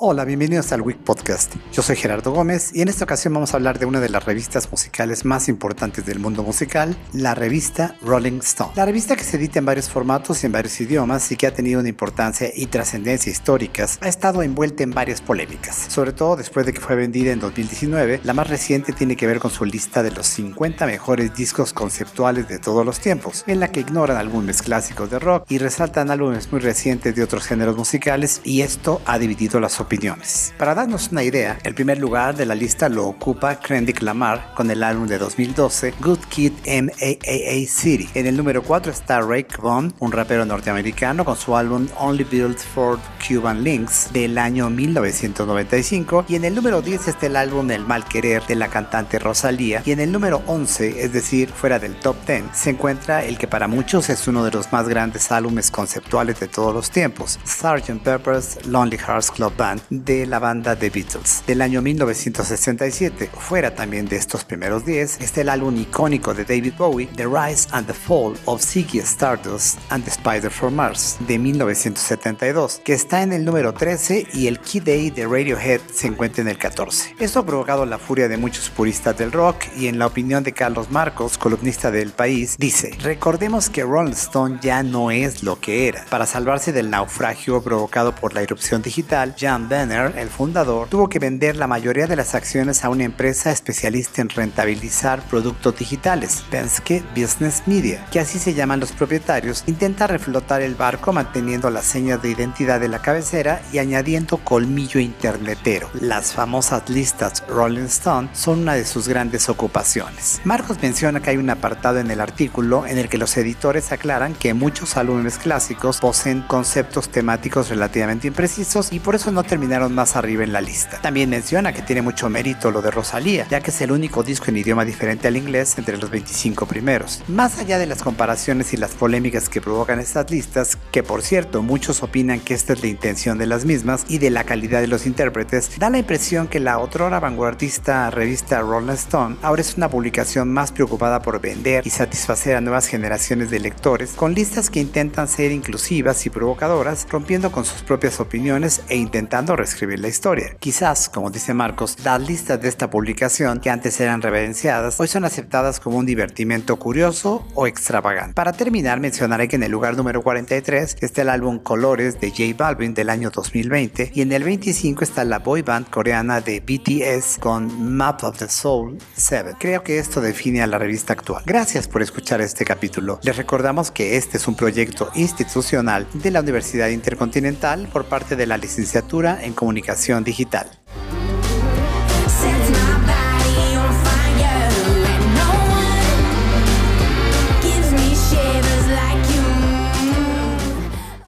Hola, bienvenidos al Week Podcast. Yo soy Gerardo Gómez y en esta ocasión vamos a hablar de una de las revistas musicales más importantes del mundo musical, la revista Rolling Stone. La revista que se edita en varios formatos y en varios idiomas y que ha tenido una importancia y trascendencia históricas, ha estado envuelta en varias polémicas, sobre todo después de que fue vendida en 2019. La más reciente tiene que ver con su lista de los 50 mejores discos conceptuales de todos los tiempos, en la que ignoran álbumes clásicos de rock y resaltan álbumes muy recientes de otros géneros musicales y esto ha dividido las opiniones opiniones. Para darnos una idea, el primer lugar de la lista lo ocupa Kendrick Lamar con el álbum de 2012 Good Kid M.A.A.A. City. En el número 4 está Ray Bond, un rapero norteamericano con su álbum Only Built for Cuban Links del año 1995 y en el número 10 está el álbum El Mal Querer de la cantante Rosalía y en el número 11, es decir, fuera del top 10, se encuentra el que para muchos es uno de los más grandes álbumes conceptuales de todos los tiempos, Sgt. Pepper's Lonely Hearts Club Band de la banda The Beatles del año 1967. Fuera también de estos primeros 10 está el álbum icónico de David Bowie, The Rise and the Fall of Ziggy Stardust and the Spider from Mars de 1972, que está en el número 13 y el Key Day de Radiohead se encuentra en el 14. Esto ha provocado la furia de muchos puristas del rock y en la opinión de Carlos Marcos, columnista del país, dice, recordemos que Rolling Stone ya no es lo que era. Para salvarse del naufragio provocado por la erupción digital, Jan Banner, el fundador, tuvo que vender la mayoría de las acciones a una empresa especialista en rentabilizar productos digitales, Penske Business Media, que así se llaman los propietarios, intenta reflotar el barco manteniendo las señas de identidad de la cabecera y añadiendo colmillo internetero. Las famosas listas Rolling Stone son una de sus grandes ocupaciones. Marcos menciona que hay un apartado en el artículo en el que los editores aclaran que muchos álbumes clásicos poseen conceptos temáticos relativamente imprecisos y por eso no terminaron más arriba en la lista. También menciona que tiene mucho mérito lo de Rosalía, ya que es el único disco en idioma diferente al inglés entre los 25 primeros. Más allá de las comparaciones y las polémicas que provocan estas listas, que por cierto muchos opinan que esta es la intención de las mismas y de la calidad de los intérpretes, da la impresión que la otrora vanguardista revista Rolling Stone ahora es una publicación más preocupada por vender y satisfacer a nuevas generaciones de lectores con listas que intentan ser inclusivas y provocadoras, rompiendo con sus propias opiniones e intentando reescribir la historia. Quizás, como dice Marcos, las listas de esta publicación, que antes eran reverenciadas, hoy son aceptadas como un divertimento curioso o extravagante. Para terminar, mencionaré que en el lugar número 43 está el álbum Colores de J Balvin del año 2020 y en el 25 está la boy band coreana de BTS con Map of the Soul 7. Creo que esto define a la revista actual. Gracias por escuchar este capítulo. Les recordamos que este es un proyecto institucional de la Universidad Intercontinental por parte de la licenciatura en comunicación digital.